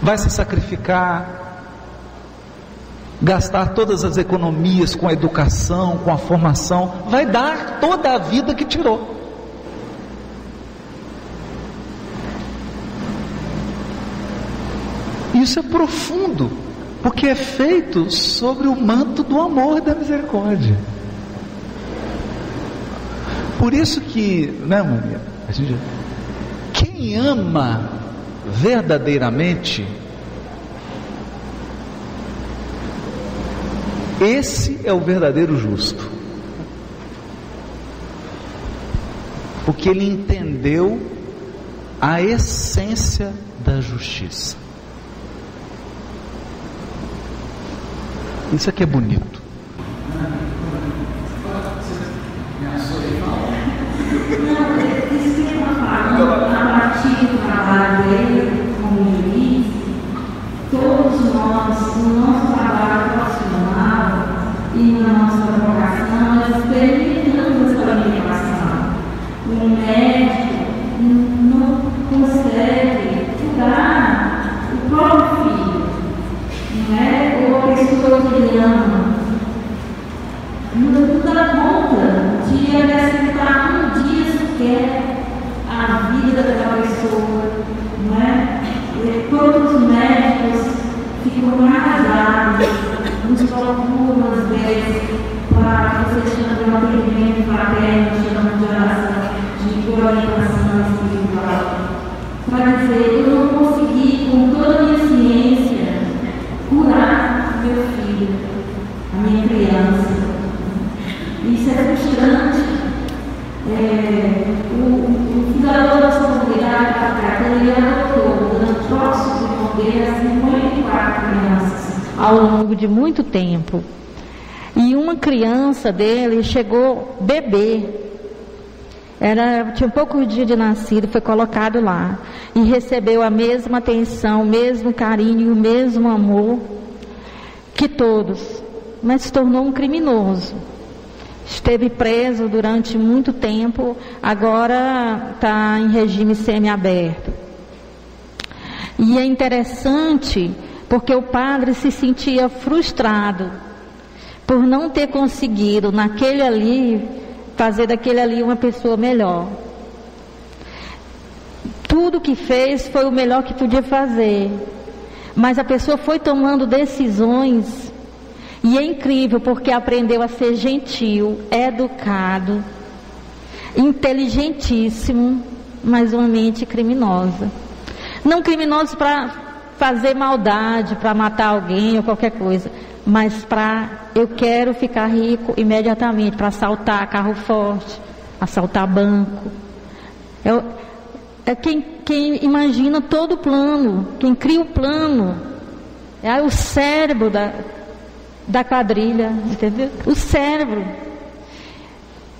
Vai se sacrificar, gastar todas as economias com a educação, com a formação, vai dar toda a vida que tirou. Isso é profundo, porque é feito sobre o manto do amor e da misericórdia. Por isso que, né, Maria? Gente, quem ama verdadeiramente, esse é o verdadeiro justo. Porque ele entendeu a essência da justiça. Isso aqui é bonito. dele como juiz, todos nós, no nosso pessoa, não é? E quantos médicos ficam arrasados, nos procuram às vezes para que você chame um atendimento fraterno, chamando de oração, de orientação espiritual. Para dizer, eu não consegui, com toda a minha ciência, curar meu filho, a minha criança. Ao longo de muito tempo. E uma criança dele chegou bebê. Era, tinha poucos dias de nascido, foi colocado lá. E recebeu a mesma atenção, o mesmo carinho o mesmo amor que todos. Mas se tornou um criminoso. Esteve preso durante muito tempo, agora está em regime semiaberto. E é interessante porque o padre se sentia frustrado por não ter conseguido naquele ali fazer daquele ali uma pessoa melhor. Tudo que fez foi o melhor que podia fazer. Mas a pessoa foi tomando decisões e é incrível porque aprendeu a ser gentil, educado, inteligentíssimo, mas uma mente criminosa. Não criminoso para fazer maldade, para matar alguém ou qualquer coisa, mas para eu quero ficar rico imediatamente, para assaltar carro forte, assaltar banco. Eu, é quem, quem imagina todo o plano, quem cria o plano. É o cérebro da, da quadrilha, entendeu? O cérebro.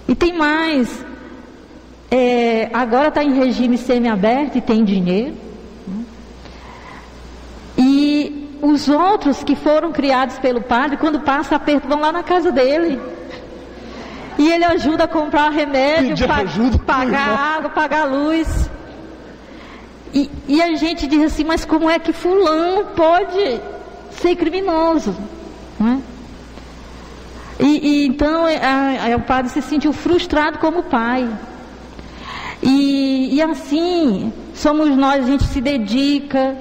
E tem mais. É, agora está em regime semiaberto e tem dinheiro. Os outros que foram criados pelo padre, quando passa aperto, vão lá na casa dele. E ele ajuda a comprar remédio, pa pagar água, pagar luz. E, e, a gente diz assim, mas como é que fulano pode ser criminoso? É? E, e, então é, a, a, o padre se sentiu frustrado como pai. E, e assim, somos nós, a gente se dedica,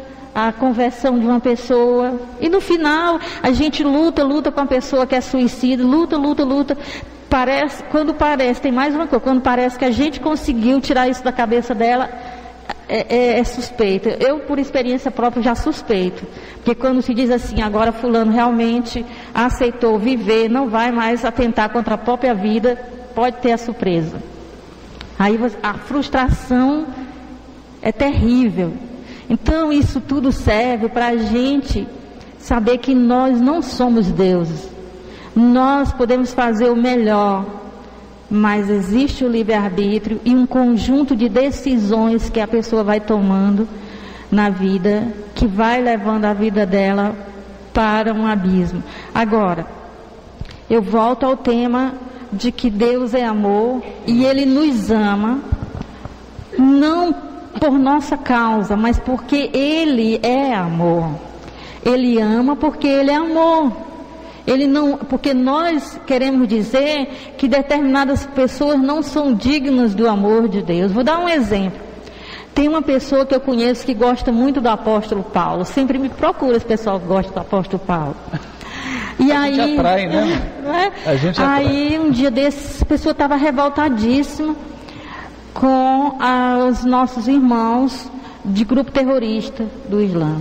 a conversão de uma pessoa. E no final, a gente luta, luta com a pessoa que é suicida, luta, luta, luta. Parece, quando parece, tem mais uma coisa, quando parece que a gente conseguiu tirar isso da cabeça dela, é, é, é suspeito. Eu, por experiência própria, já suspeito. Porque quando se diz assim, agora fulano realmente aceitou viver, não vai mais atentar contra a própria vida, pode ter a surpresa. Aí a frustração é terrível. Então isso tudo serve para a gente saber que nós não somos deuses. Nós podemos fazer o melhor, mas existe o livre-arbítrio e um conjunto de decisões que a pessoa vai tomando na vida que vai levando a vida dela para um abismo. Agora, eu volto ao tema de que Deus é amor e Ele nos ama, não por nossa causa, mas porque Ele é amor. Ele ama porque Ele é amor. Ele não, porque nós queremos dizer que determinadas pessoas não são dignas do amor de Deus. Vou dar um exemplo. Tem uma pessoa que eu conheço que gosta muito do apóstolo Paulo. Sempre me procura esse pessoal que gosta do apóstolo Paulo. E a aí, gente atrai, né? É? A gente atrai. Aí um dia desses, a pessoa estava revoltadíssima com os nossos irmãos de grupo terrorista do Islã.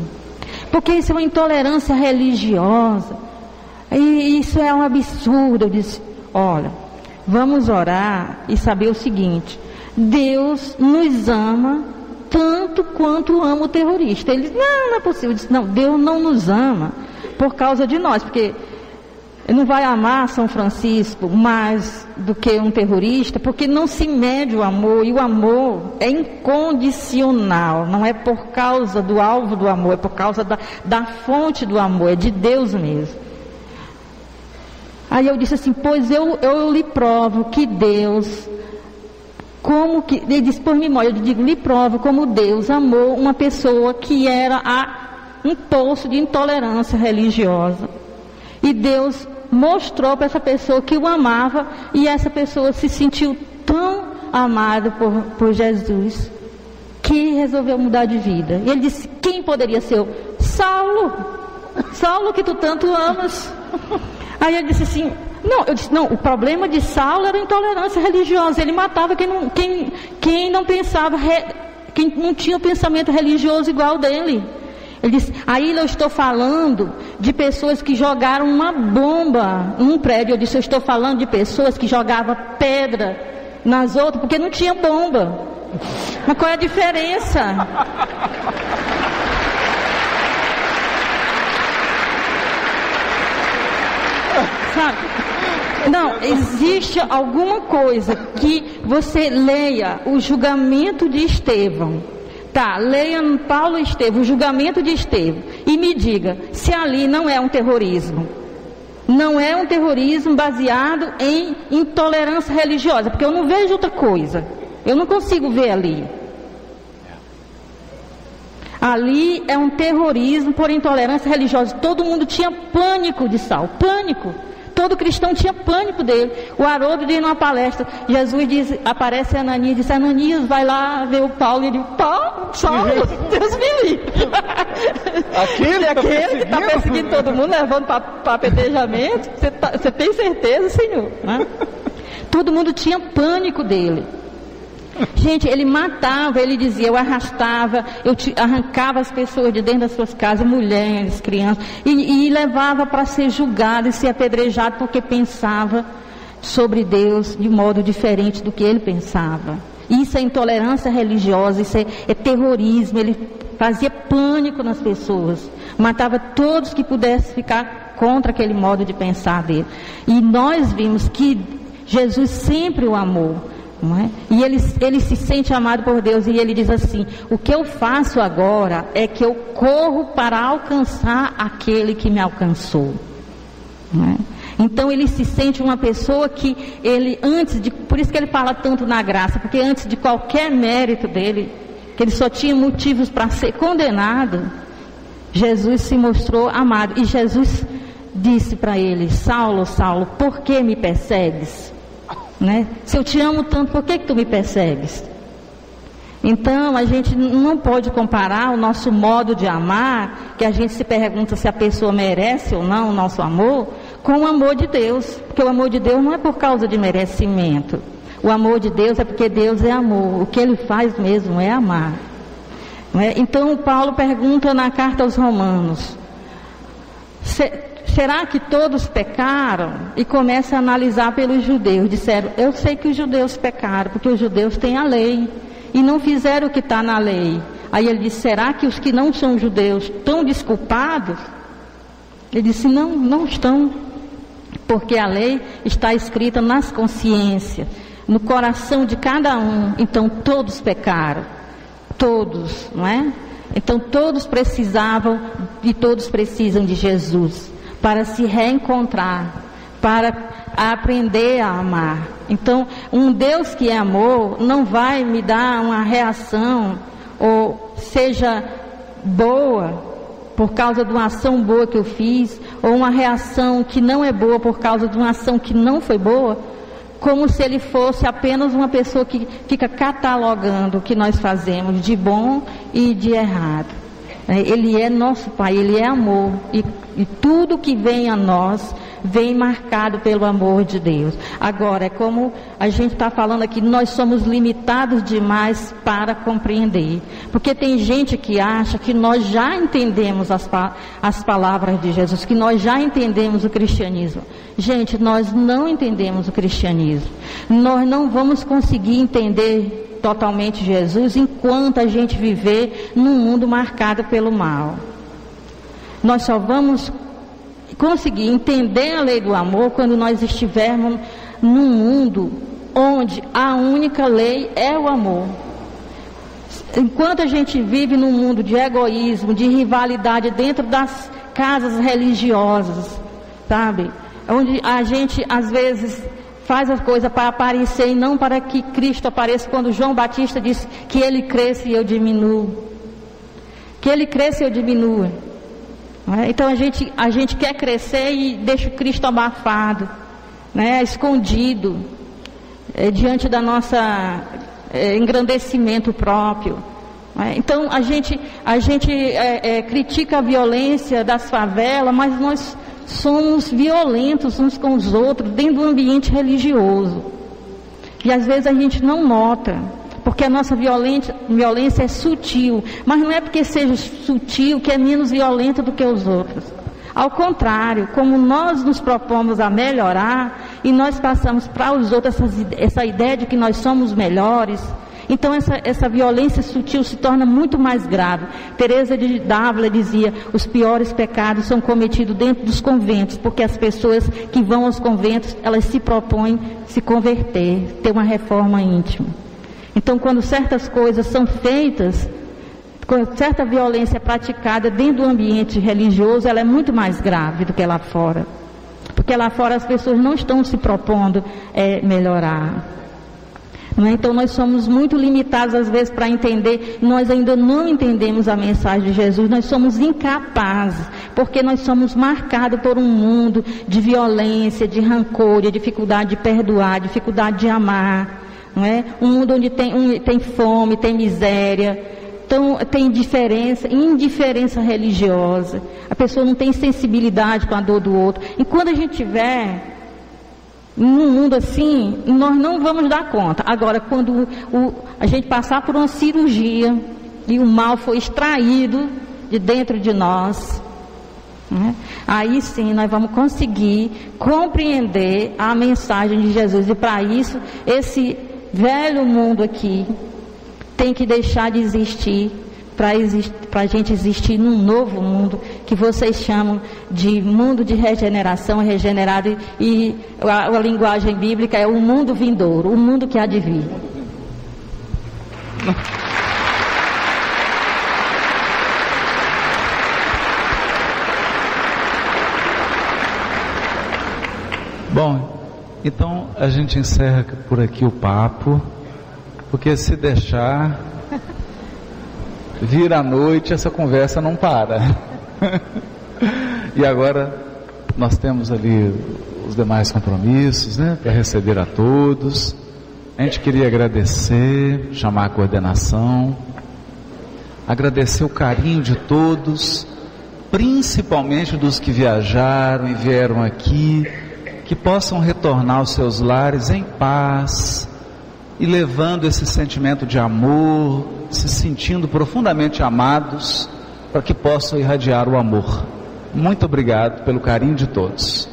Porque isso é uma intolerância religiosa. E isso é um absurdo. Eu disse, olha, vamos orar e saber o seguinte: Deus nos ama tanto quanto ama o terrorista. Ele disse, não, não é possível. Eu disse, não, Deus não nos ama por causa de nós, porque não vai amar São Francisco mais do que um terrorista, porque não se mede o amor, e o amor é incondicional, não é por causa do alvo do amor, é por causa da, da fonte do amor, é de Deus mesmo. Aí eu disse assim, pois eu, eu lhe provo que Deus, como que, ele disse por memória, eu digo, lhe provo como Deus amou uma pessoa que era a, um poço de intolerância religiosa. E Deus mostrou para essa pessoa que o amava e essa pessoa se sentiu tão amada por, por Jesus que resolveu mudar de vida. E ele disse: Quem poderia ser eu? Saulo, Saulo que tu tanto amas. Aí ele disse assim: Não, eu disse: Não, o problema de Saulo era a intolerância religiosa. Ele matava quem não, quem, quem não pensava, quem não tinha o pensamento religioso igual dele. Ele disse: Aí eu estou falando de pessoas que jogaram uma bomba num prédio. Eu disse: Eu estou falando de pessoas que jogavam pedra nas outras porque não tinha bomba. Mas qual é a diferença? Sabe? Não, existe alguma coisa que você leia o julgamento de Estevão. Tá, leia Paulo e Estevão, o julgamento de Estevão, e me diga se ali não é um terrorismo. Não é um terrorismo baseado em intolerância religiosa, porque eu não vejo outra coisa. Eu não consigo ver ali. Ali é um terrorismo por intolerância religiosa. Todo mundo tinha pânico de Sal, pânico. Todo cristão tinha pânico dele. O Haroldo diz numa palestra, Jesus diz, aparece Ananias, diz, Ananias, vai lá ver o Paulo. E ele Paulo, Saulo, Deus me livre. Aquele, tá Aquele que está perseguindo todo mundo, levando para apedrejamento. Você, tá, tem certeza, Senhor? Né? Todo mundo tinha pânico dele. Gente, ele matava, ele dizia, eu arrastava, eu arrancava as pessoas de dentro das suas casas, mulheres, crianças, e, e levava para ser julgado e ser apedrejado porque pensava sobre Deus de modo diferente do que ele pensava. Isso é intolerância religiosa, isso é, é terrorismo, ele fazia pânico nas pessoas, matava todos que pudessem ficar contra aquele modo de pensar dele. E nós vimos que Jesus sempre o amou. É? E ele, ele se sente amado por Deus e ele diz assim: O que eu faço agora é que eu corro para alcançar aquele que me alcançou. É? Então ele se sente uma pessoa que ele antes de, por isso que ele fala tanto na graça, porque antes de qualquer mérito dele, que ele só tinha motivos para ser condenado, Jesus se mostrou amado e Jesus disse para ele: Saulo, Saulo, por que me persegues? Né? Se eu te amo tanto, por que, que tu me persegues? Então, a gente não pode comparar o nosso modo de amar, que a gente se pergunta se a pessoa merece ou não o nosso amor, com o amor de Deus. Porque o amor de Deus não é por causa de merecimento. O amor de Deus é porque Deus é amor. O que ele faz mesmo é amar. É? Então, Paulo pergunta na carta aos Romanos: será que todos pecaram? E começa a analisar pelos judeus. Disseram, eu sei que os judeus pecaram, porque os judeus têm a lei. E não fizeram o que está na lei. Aí ele disse, será que os que não são judeus estão desculpados? Ele disse, não, não estão. Porque a lei está escrita nas consciências, no coração de cada um. Então todos pecaram. Todos, não é? Então todos precisavam e todos precisam de Jesus para se reencontrar, para aprender a amar. Então, um Deus que é amor não vai me dar uma reação ou seja boa por causa de uma ação boa que eu fiz, ou uma reação que não é boa por causa de uma ação que não foi boa, como se ele fosse apenas uma pessoa que fica catalogando o que nós fazemos de bom e de errado. É, ele é nosso Pai, Ele é amor. E, e tudo que vem a nós vem marcado pelo amor de Deus. Agora, é como a gente está falando aqui, nós somos limitados demais para compreender. Porque tem gente que acha que nós já entendemos as, as palavras de Jesus, que nós já entendemos o cristianismo. Gente, nós não entendemos o cristianismo. Nós não vamos conseguir entender totalmente Jesus enquanto a gente viver num mundo marcado pelo mal. Nós só vamos conseguir entender a lei do amor quando nós estivermos num mundo onde a única lei é o amor. Enquanto a gente vive num mundo de egoísmo, de rivalidade dentro das casas religiosas, sabe? Onde a gente às vezes faz as coisas para aparecer e não para que Cristo apareça, quando João Batista disse que ele cresça e eu diminuo. Que ele cresça e eu diminua. É? Então a gente, a gente quer crescer e deixa o Cristo abafado, né? escondido, é, diante da nossa é, engrandecimento próprio. É? Então a gente, a gente é, é, critica a violência das favelas, mas nós somos violentos uns com os outros dentro do ambiente religioso. E às vezes a gente não nota, porque a nossa violência, é sutil, mas não é porque seja sutil que é menos violenta do que os outros. Ao contrário, como nós nos propomos a melhorar e nós passamos para os outros essa ideia de que nós somos melhores, então essa, essa violência sutil se torna muito mais grave. Teresa de Dávila dizia: os piores pecados são cometidos dentro dos conventos, porque as pessoas que vão aos conventos elas se propõem se converter, ter uma reforma íntima. Então, quando certas coisas são feitas, quando certa violência é praticada dentro do ambiente religioso, ela é muito mais grave do que lá fora. Porque lá fora as pessoas não estão se propondo é, melhorar. É? Então nós somos muito limitados às vezes para entender, nós ainda não entendemos a mensagem de Jesus, nós somos incapazes, porque nós somos marcados por um mundo de violência, de rancor, de dificuldade de perdoar, dificuldade de amar. Não é? Um mundo onde tem, um, tem fome, tem miséria, então, tem indiferença, indiferença religiosa. A pessoa não tem sensibilidade com a dor do outro. E quando a gente tiver num mundo assim, nós não vamos dar conta. Agora, quando o, a gente passar por uma cirurgia e o mal foi extraído de dentro de nós, né? aí sim nós vamos conseguir compreender a mensagem de Jesus. E para isso, esse velho mundo aqui tem que deixar de existir para a gente existir num novo mundo que vocês chamam de mundo de regeneração, regenerado, e a, a linguagem bíblica é o mundo vindouro, o mundo que há de vir. Bom, então a gente encerra por aqui o papo, porque se deixar vira a noite, essa conversa não para. e agora nós temos ali os demais compromissos, né, para receber a todos. A gente queria agradecer, chamar a coordenação, agradecer o carinho de todos, principalmente dos que viajaram e vieram aqui, que possam retornar aos seus lares em paz e levando esse sentimento de amor, se sentindo profundamente amados, para que possam irradiar o amor. Muito obrigado pelo carinho de todos.